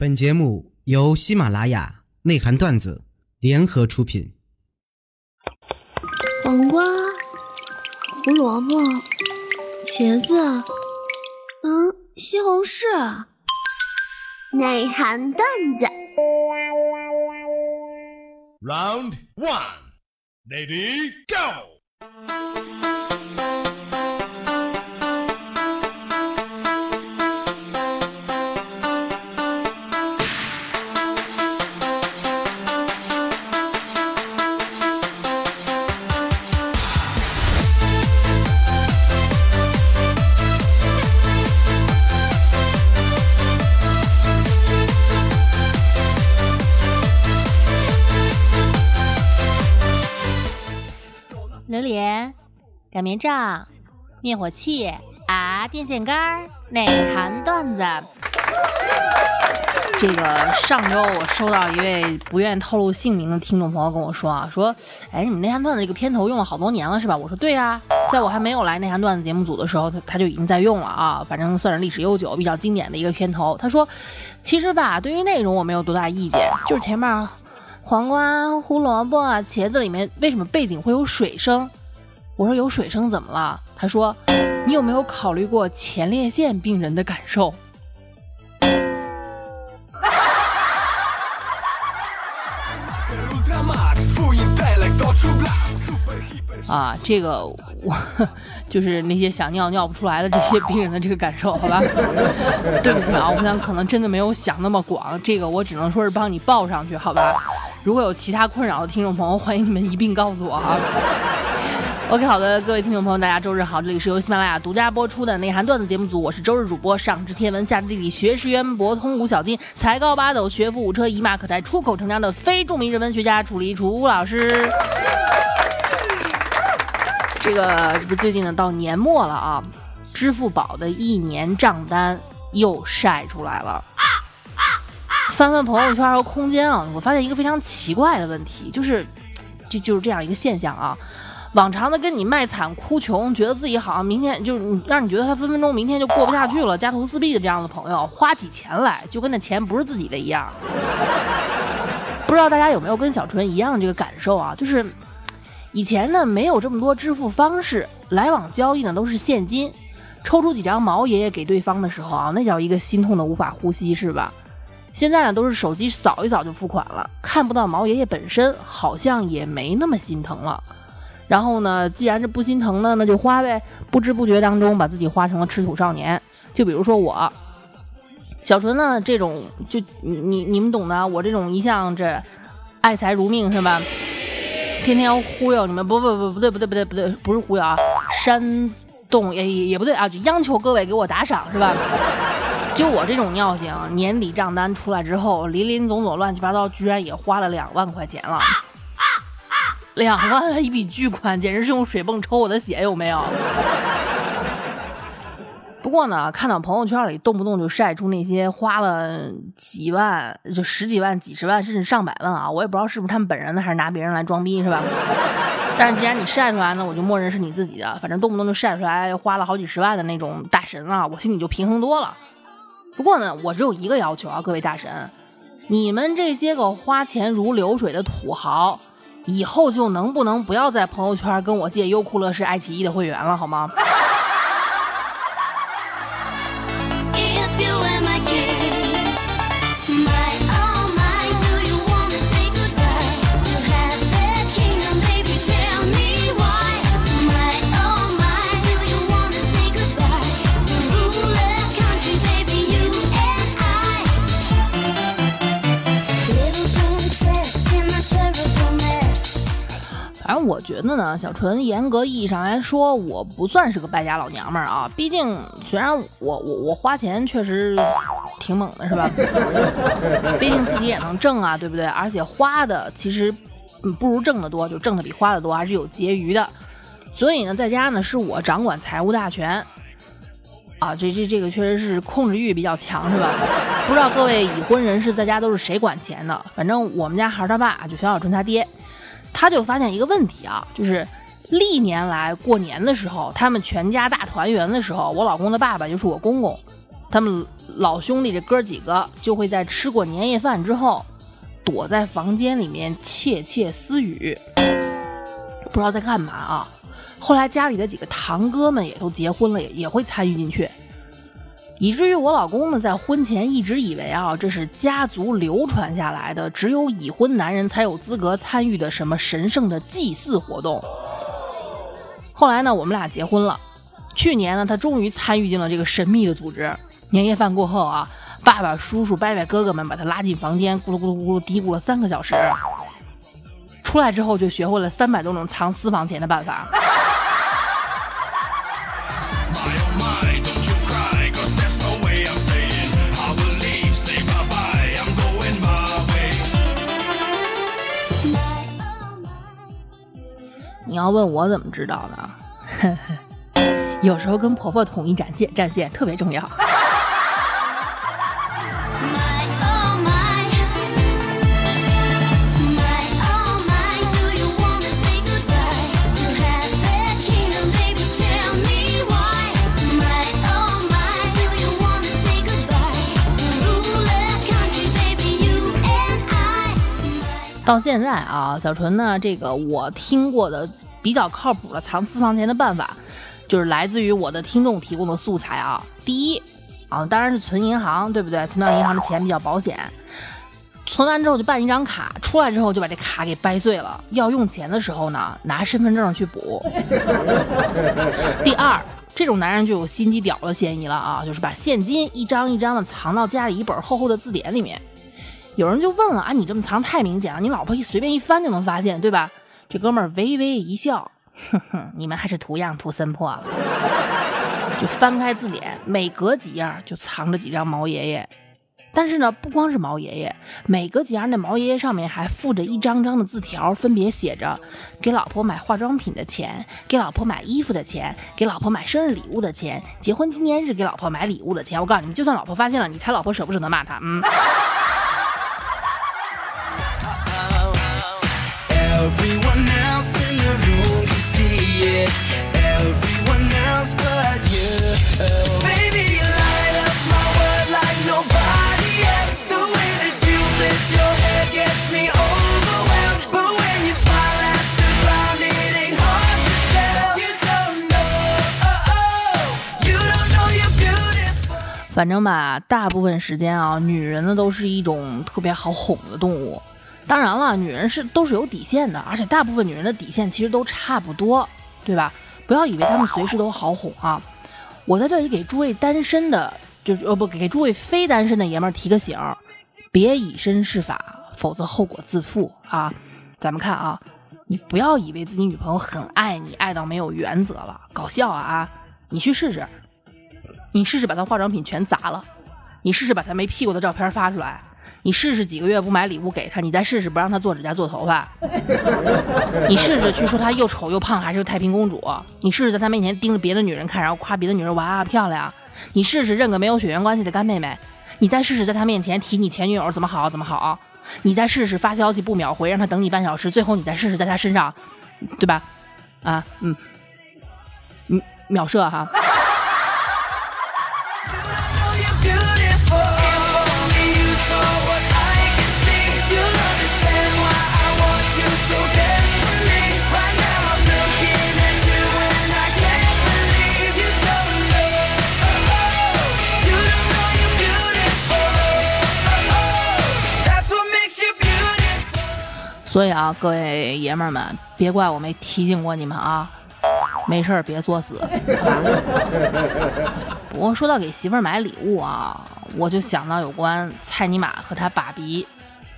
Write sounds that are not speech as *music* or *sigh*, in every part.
本节目由喜马拉雅内涵段子联合出品。黄瓜、胡萝卜、茄子，嗯，西红柿，内涵段子。Round one, lady, go! 擀面杖、灭火器啊，电线杆儿，内涵段子。这个上周我收到一位不愿意透露姓名的听众朋友跟我说啊，说，哎，你们内涵段子这个片头用了好多年了是吧？我说对呀、在我还没有来内涵段子节目组的时候，他他就已经在用了啊，反正算是历史悠久、比较经典的一个片头。他说，其实吧，对于内容我没有多大意见，就是前面黄瓜、胡萝卜、茄子里面为什么背景会有水声？我说有水声怎么了？他说，你有没有考虑过前列腺病人的感受？*laughs* 啊，这个我 *laughs* 就是那些想尿尿不出来的这些病人的这个感受，好吧？*laughs* 对不起啊，我想可能真的没有想那么广，这个我只能说是帮你报上去，好吧？如果有其他困扰的听众朋友，欢迎你们一并告诉我啊。OK，好的，各位听众朋友，大家周日好，这里是由喜马拉雅独家播出的内涵段子节目组，我是周日主播，上知天文，下知地理，学识渊博，通古小今，才高八斗，学富五车，一马可待，出口成章的非著名人文学家楚离楚老师。这个这不最近呢到年末了啊，支付宝的一年账单又晒出来了。翻翻朋友圈和空间啊，我发现一个非常奇怪的问题，就是就就是这样一个现象啊。往常的跟你卖惨哭穷，觉得自己好像明天就是你让你觉得他分分钟明天就过不下去了，家徒四壁的这样的朋友，花起钱来就跟那钱不是自己的一样。*laughs* 不知道大家有没有跟小纯一样的这个感受啊？就是以前呢没有这么多支付方式，来往交易呢都是现金，抽出几张毛爷爷给对方的时候啊，那叫一个心痛的无法呼吸，是吧？现在呢都是手机扫一扫就付款了，看不到毛爷爷本身，好像也没那么心疼了。然后呢，既然是不心疼呢，那就花呗。不知不觉当中，把自己花成了吃土少年。就比如说我，小纯呢，这种就你你你们懂的。我这种一向这爱财如命是吧？天天忽悠你们，不不不不对不对不对不对，不是忽悠啊，煽动也也也不对啊，就央求各位给我打赏是吧？就我这种尿性，年底账单出来之后，林林总总乱七八糟，居然也花了两万块钱了。两万一笔巨款，简直是用水泵抽我的血，有没有？不过呢，看到朋友圈里动不动就晒出那些花了几万、就十几万、几十万，甚至上百万啊，我也不知道是不是他们本人的，还是拿别人来装逼，是吧？但是既然你晒出来呢，我就默认是你自己的，反正动不动就晒出来花了好几十万的那种大神啊，我心里就平衡多了。不过呢，我只有一个要求啊，各位大神，你们这些个花钱如流水的土豪。以后就能不能不要在朋友圈跟我借优酷乐视、爱奇艺的会员了，好吗？觉得呢，小纯严格意义上来说，我不算是个败家老娘们儿啊。毕竟虽然我我我花钱确实挺猛的，是吧？*laughs* 毕竟自己也能挣啊，对不对？而且花的其实不如挣的多，就挣的比花的多，还是有结余的。所以呢，在家呢是我掌管财务大权。啊，这这这个确实是控制欲比较强，是吧？不知道各位已婚人士在家都是谁管钱的？反正我们家孩儿他爸，就小小纯他爹。他就发现一个问题啊，就是历年来过年的时候，他们全家大团圆的时候，我老公的爸爸就是我公公，他们老兄弟这哥几个就会在吃过年夜饭之后，躲在房间里面窃窃私语，不知道在干嘛啊。后来家里的几个堂哥们也都结婚了，也也会参与进去，以至于我老公呢，在婚前一直以为啊，这是家族流传下来的，只有已婚男人才有资格参与的什么神圣的祭祀活动。后来呢，我们俩结婚了，去年呢，他终于参与进了这个神秘的组织。年夜饭过后啊，爸爸、叔叔、伯伯、哥哥们把他拉进房间，咕噜咕噜咕噜嘀咕了三个小时。出来之后就学会了三百多种藏私房钱的办法。你要问我怎么知道的？*laughs* 有时候跟婆婆统一战线，战线特别重要。到现在啊，小纯呢，这个我听过的比较靠谱的藏私房钱的办法，就是来自于我的听众提供的素材啊。第一啊，当然是存银行，对不对？存到银行的钱比较保险。存完之后就办一张卡，出来之后就把这卡给掰碎了。要用钱的时候呢，拿身份证去补。*laughs* 第二，这种男人就有心机婊的嫌疑了啊，就是把现金一张一张的藏到家里一本厚厚的字典里面。有人就问了啊，你这么藏太明显了，你老婆一随便一翻就能发现，对吧？这哥们儿微微一笑，哼哼，你们还是图样图森破了。就翻开字典，每隔几页就藏着几张毛爷爷。但是呢，不光是毛爷爷，每隔几页那毛爷爷上面还附着一张张的字条，分别写着给老婆买化妆品的钱，给老婆买衣服的钱，给老婆买生日礼物的钱，结婚纪念日给老婆买礼物的钱。我告诉你们，就算老婆发现了，你猜老婆舍不舍得骂他？嗯。Everyone else in the room can see it. Everyone else but you. Baby, you light up my world like nobody else. The way that you flip your hair gets me overwhelmed. But when you smile at the ground, it ain't hard to tell. You don't know, oh, oh. You don't know you're beautiful. 反正吧，大部分时间啊，女人呢都是一种特别好哄的动物。当然了，女人是都是有底线的，而且大部分女人的底线其实都差不多，对吧？不要以为她们随时都好哄啊！我在这里给诸位单身的，就是呃不给诸位非单身的爷们儿提个醒，别以身试法，否则后果自负啊！咱们看啊，你不要以为自己女朋友很爱你，爱到没有原则了，搞笑啊！你去试试，你试试把她化妆品全砸了，你试试把她没屁股的照片发出来，你试试几个月不买礼物给他，你再试试不让他做指甲做头发，你试试去说他又丑又胖还是个太平公主，你试试在他面前盯着别的女人看，然后夸别的女人哇漂亮，你试试认个没有血缘关系的干妹妹，你再试试在他面前提你前女友怎么好怎么好，你再试试发消息不秒回，让他等你半小时，最后你再试试在他身上，对吧？啊，嗯，嗯，秒射哈。所以啊，各位爷们儿们，别怪我没提醒过你们啊，没事儿别作死。*laughs* 不过说到给媳妇儿买礼物啊，我就想到有关蔡尼玛和他爸比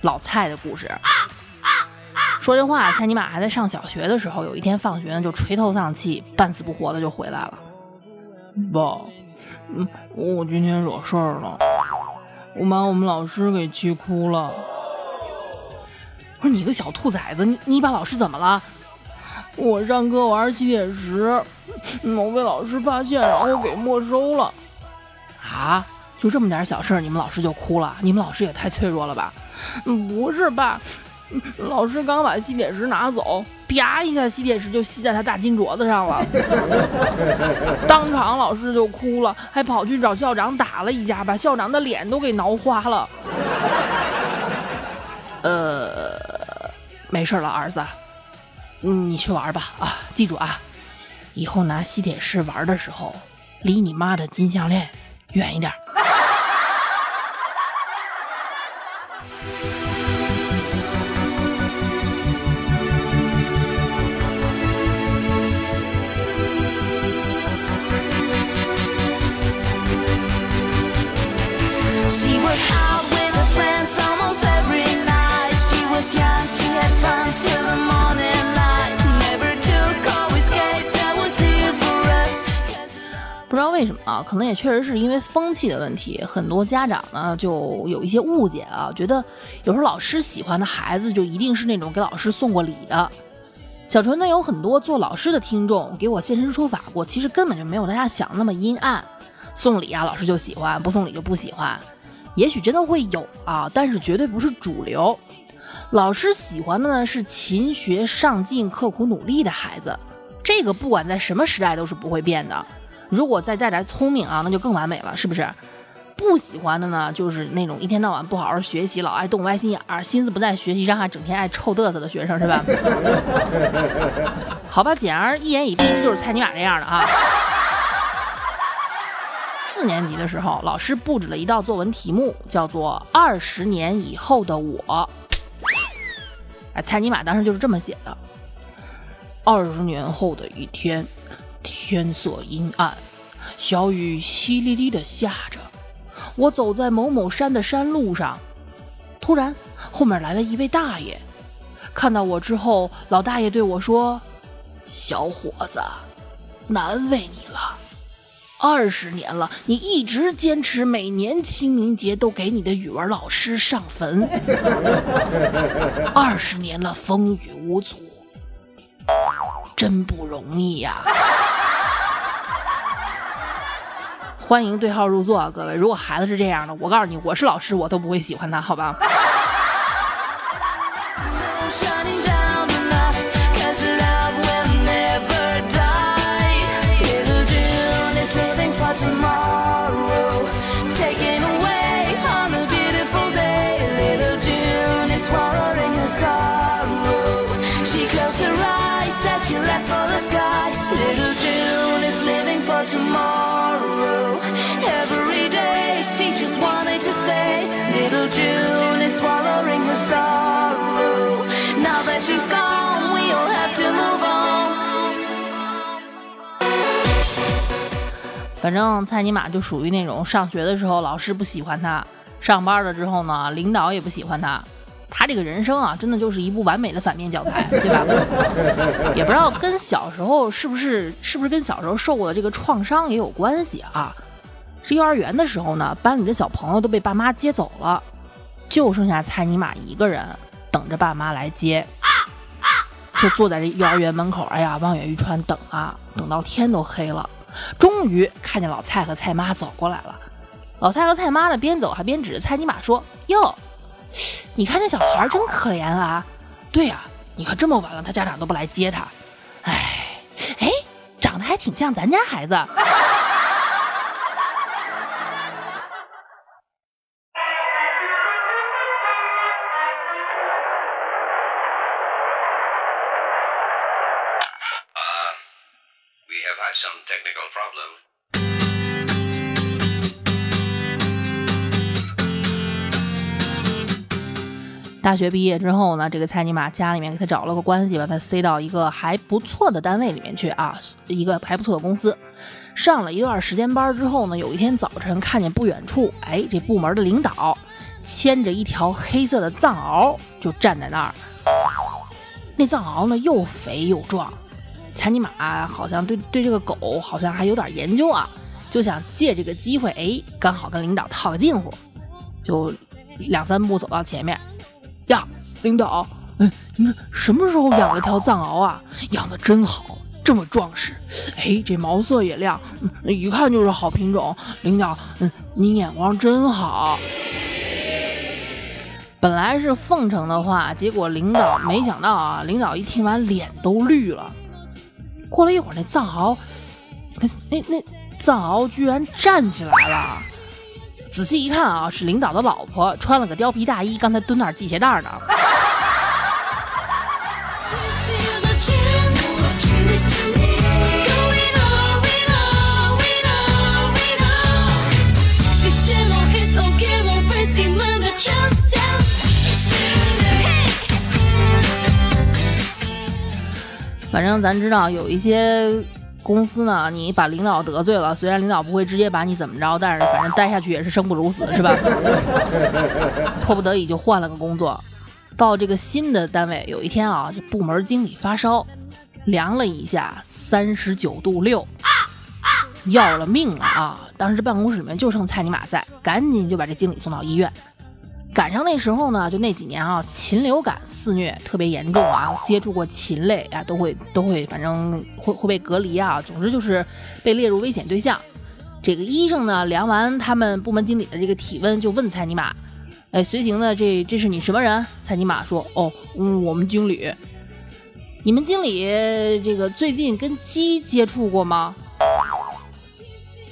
老蔡的故事。说这话，蔡尼玛还在上小学的时候，有一天放学呢，就垂头丧气、半死不活的就回来了。爸，嗯，我今天惹事儿了，我把我们老师给气哭了。我说你个小兔崽子，你你把老师怎么了？我上课玩吸铁石，我被老师发现，然后给没收了。啊，就这么点小事，你们老师就哭了？你们老师也太脆弱了吧？不是爸，老师刚把吸铁石拿走，啪一下，吸铁石就吸在他大金镯子上了，当场老师就哭了，还跑去找校长打了一架，把校长的脸都给挠花了。呃，没事了，儿子，你去玩吧啊，记住啊，以后拿吸铁石玩的时候，离你妈的金项链远一点。为什么啊，可能也确实是因为风气的问题，很多家长呢就有一些误解啊，觉得有时候老师喜欢的孩子就一定是那种给老师送过礼的。小纯呢有很多做老师的听众给我现身说法过，其实根本就没有大家想那么阴暗，送礼啊老师就喜欢，不送礼就不喜欢。也许真的会有啊，但是绝对不是主流。老师喜欢的呢是勤学上进、刻苦努力的孩子，这个不管在什么时代都是不会变的。如果再带点聪明啊，那就更完美了，是不是？不喜欢的呢，就是那种一天到晚不好好学习，老爱动歪心眼儿，心思不在学习上，还整天爱臭嘚瑟的学生，是吧？*laughs* 好吧，简而一言以蔽之，就是蔡尼玛这样的啊。四年级的时候，老师布置了一道作文题目，叫做“二十年以后的我”。哎，蔡尼玛当时就是这么写的：二十年后的一天，天色阴暗，小雨淅沥沥的下着。我走在某某山的山路上，突然后面来了一位大爷。看到我之后，老大爷对我说：“小伙子，难为你了。二十年了，你一直坚持每年清明节都给你的语文老师上坟。*laughs* 二十年了，风雨无阻，真不容易呀、欢迎对号入座，各位！如果孩子是这样的，我告诉你，我是老师，我都不会喜欢他，好吧？Moon 反正蔡尼玛就属于那种上学的时候老师不喜欢他，上班了之后呢，领导也不喜欢他。他这个人生啊，真的就是一部完美的反面教材，*laughs* 对吧？也不知道跟小时候是不是是不是跟小时候受过的这个创伤也有关系啊。这幼儿园的时候呢，班里的小朋友都被爸妈接走了，就剩下蔡尼玛一个人等着爸妈来接。就坐在这幼儿园门口，哎呀，望眼欲穿，等啊，等到天都黑了，终于看见老蔡和蔡妈走过来了。老蔡和蔡妈呢，边走还边指着蔡尼玛说：“哟，你看这小孩真可怜啊！对呀、你看这么晚了，他家长都不来接他。哎，哎，长得还挺像咱家孩子。” Some technical problem. *laughs* 大学毕业之后呢，这个蔡尼玛家里面给他找了个关系，把他塞到一个还不错的单位里面去啊，一个还不错的公司。上了一段时间班之后呢，有一天早晨看见不远处，哎，这部门的领导牵着一条黑色的藏獒就站在那儿。那藏獒呢又肥又壮，蔡尼玛好像对对这个狗好像还有点研究啊，就想借这个机会，哎，刚好跟领导套个近乎，就两三步走到前面。呀，领导，哎，你什么时候养了条藏獒啊？养的真好，这么壮实，哎，这毛色也亮，一看就是好品种。领导，嗯，您眼光真好。本来是奉承的话，结果领导没想到啊，领导一听完脸都绿了。过了一会儿，那藏獒，那那那藏獒居然站起来了。仔细一看啊，是领导的老婆，穿了个貂皮大衣，刚才蹲那儿系鞋带呢。反正咱知道有一些公司呢，你把领导得罪了，虽然领导不会直接把你怎么着，但是反正待下去也是生不如死，是吧？*laughs* 迫不得已就换了个工作。到这个新的单位，有一天啊，这部门经理发烧，量了一下，三十九度六，要了命了啊！当时办公室里面就剩蔡尼玛在，赶紧就把这经理送到医院。赶上那时候呢，就那几年啊，禽流感肆虐，特别严重啊，接触过禽类啊，都会都会，反正会会被隔离啊，总之就是被列入危险对象。这个医生呢，量完他们部门经理的这个体温，就问蔡尼玛：“哎，随行的这这是你什么人？”蔡尼玛说：“哦，嗯，我们经理。你们经理这个最近跟鸡接触过吗？”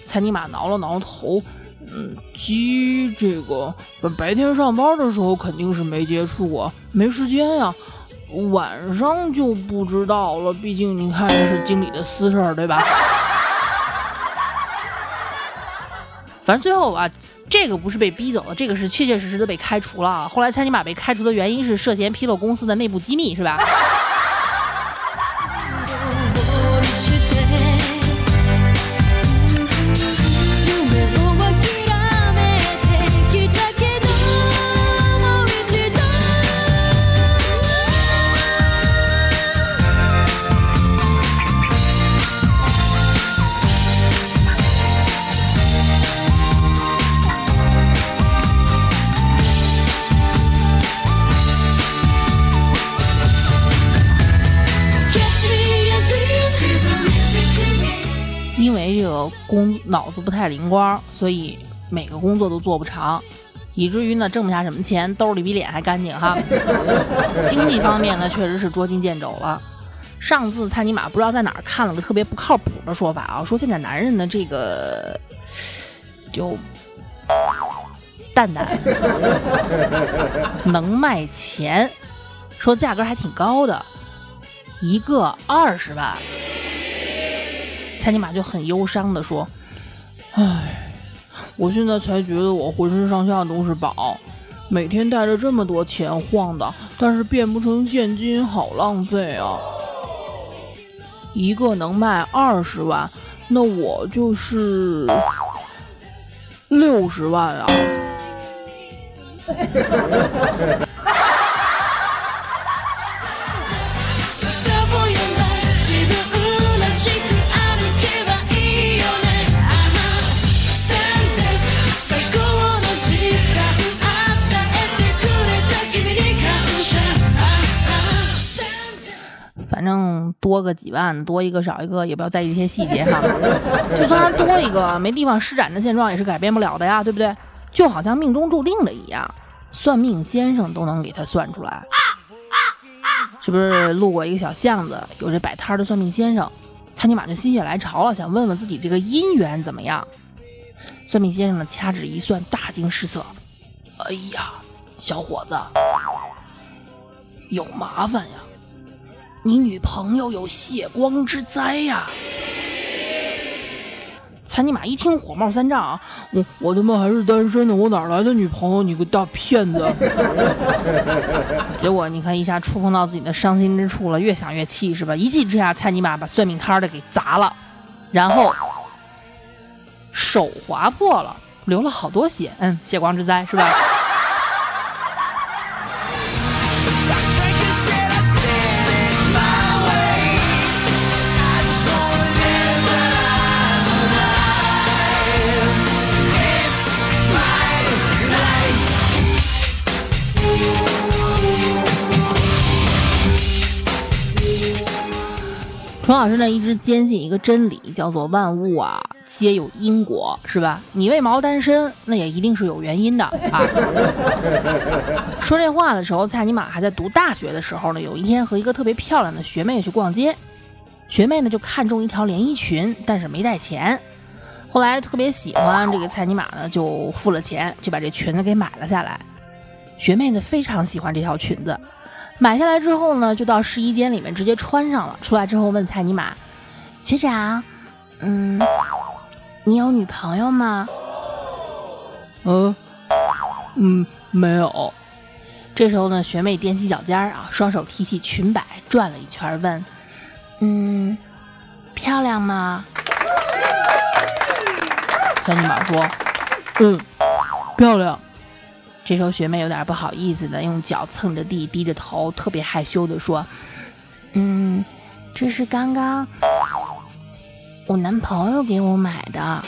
蔡尼玛挠了挠头，嗯，鸡这个白白天上班的时候肯定是没接触过，没时间呀。晚上就不知道了，毕竟你看这是经理的私事儿，对吧？*laughs* 反正最后啊，这个不是被逼走的，这个是确确实实的被开除了啊。后来蔡尼玛被开除的原因是涉嫌披露公司的内部机密，是吧？个工脑子不太灵光，所以每个工作都做不长，以至于呢挣不下什么钱，兜里比脸还干净哈。*laughs* 经济方面呢，确实是捉襟见肘了。上次蔡尼玛不知道在哪儿看了个特别不靠谱的说法啊，说现在男人的这个就蛋蛋 *laughs* 能卖钱，说价格还挺高的，一个二十万。蔡尼玛就很忧伤的说：“唉，我现在才觉得我浑身上下都是宝，每天带着这么多钱晃荡，但是变不成现金，好浪费啊！一个能卖二十万，那我就是六十万啊！” *laughs* 多个几万，多一个少一个，也不要在意这些细节哈。*laughs* 就算他多一个，没地方施展的现状也是改变不了的呀，对不对？就好像命中注定的一样，算命先生都能给他算出来。是不是路过一个小巷子，有这摆摊儿的算命先生，他尼玛就心血来潮了，想问问自己这个姻缘怎么样。算命先生呢，掐指一算，大惊失色：“哎呀，小伙子，有麻烦呀！你女朋友有血光之灾呀！”蔡尼玛一听火冒三丈啊，我我他妈还是单身呢，我哪来的女朋友？你个大骗子！*laughs* 结果你看一下触碰到自己的伤心之处了，越想越气是吧？一气之下，蔡尼玛把算命摊儿的给砸了，然后手划破了，流了好多血，嗯，血光之灾是吧？楚老师呢一直坚信一个真理，叫做万物啊皆有因果，是吧？你为毛单身，那也一定是有原因的啊。*laughs* 说这话的时候，蔡尼玛还在读大学的时候呢。有一天和一个特别漂亮的学妹去逛街，学妹呢就看中一条连衣裙，但是没带钱。后来特别喜欢这个蔡尼玛呢，就付了钱，就把这裙子给买了下来。学妹呢非常喜欢这条裙子，买下来之后呢，就到试衣间里面直接穿上了。出来之后问蔡尼玛：“学长，嗯，你有女朋友吗？”嗯嗯，没有。这时候呢，学妹踮起脚尖儿啊，双手提起裙摆转了一圈，问：“嗯，漂亮吗？”小尼玛说：“嗯，漂亮。”这时候学妹有点不好意思的，用脚蹭着地，低着头，特别害羞的说：“嗯，这是刚刚我男朋友给我买的。”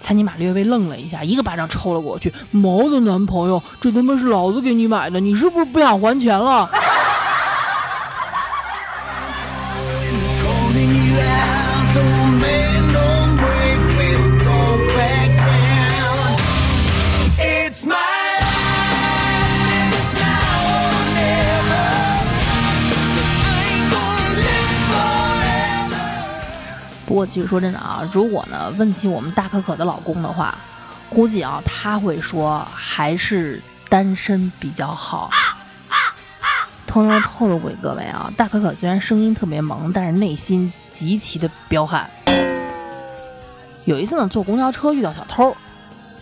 餐巾马略微愣了一下，一个巴掌抽了过去。毛的男朋友，这他妈是老子给你买的，你是不是不想还钱了？其实说真的啊，如果呢问起我们大可可的老公的话，估计啊他会说还是单身比较好。偷偷透露给各位啊，大可可虽然声音特别萌，但是内心极其的彪悍。有一次呢，坐公交车遇到小偷，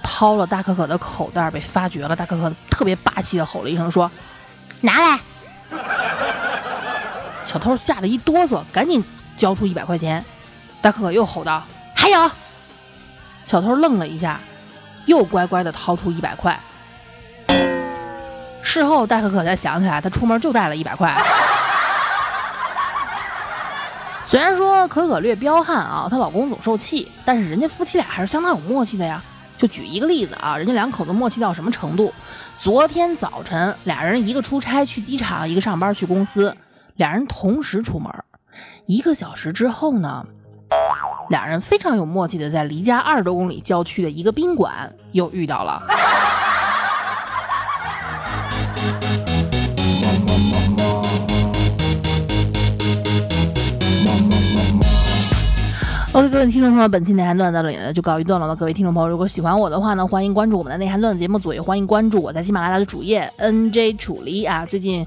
掏了大可可的口袋被发觉了，大可可特别霸气的吼了一声说：“拿来！”小偷吓得一哆嗦，赶紧交出一百块钱。大可可又吼道：“还有！”小偷愣了一下，又乖乖的掏出一百块。事后，大可可才想起来，她出门就带了一百块。虽然说可可略彪悍啊，她老公总受气，但是人家夫妻俩还是相当有默契的呀。就举一个例子啊，人家两口子默契到什么程度？昨天早晨，俩人一个出差去机场，一个上班去公司，俩人同时出门。一个小时之后呢，俩人非常有默契的在离家二十多公里郊区的一个宾馆又遇到了。*laughs* OK，各位听众朋友，本期内涵段子到这里呢就告一段落了。各位听众朋友，如果喜欢我的话呢，欢迎关注我们的内涵段子节目组，也欢迎关注我在喜马拉雅的主页 NJ 楚离啊。最近，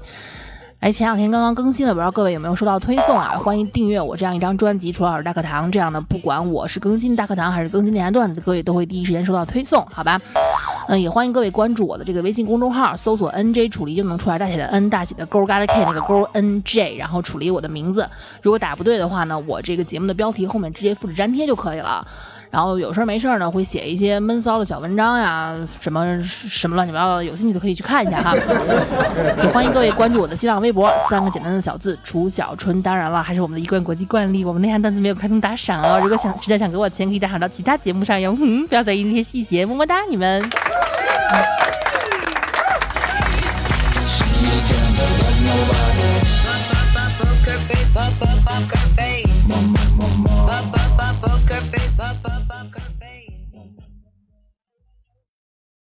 哎，前两天刚刚更新了，不知道各位有没有收到推送啊？欢迎订阅我这样一张专辑，楚老师大课堂这样的，不管我是更新大课堂还是更新电台段子，各位都会第一时间收到推送，好吧？嗯，也欢迎各位关注我的这个微信公众号，搜索 NJ 楚离就能出来，大写的 N 大写的勾嘎的 K 那个勾 NJ，然后楚离我的名字。如果打不对的话呢，我这个节目的标题后面直接复制粘贴就可以了。然后有事儿没事儿呢，会写一些闷骚的小文章呀，什么什么乱七八糟的，有兴趣的可以去看一下哈。*laughs* 也欢迎各位关注我的新浪微博，三个简单的小字楚小春。当然了，还是我们的一贯国际惯例，我们内涵段子没有开通打赏哦。如果想实在想给我钱，可以打赏到其他节目上哟。*laughs* 嗯，不要在意那些细节，么么哒，你们。*laughs*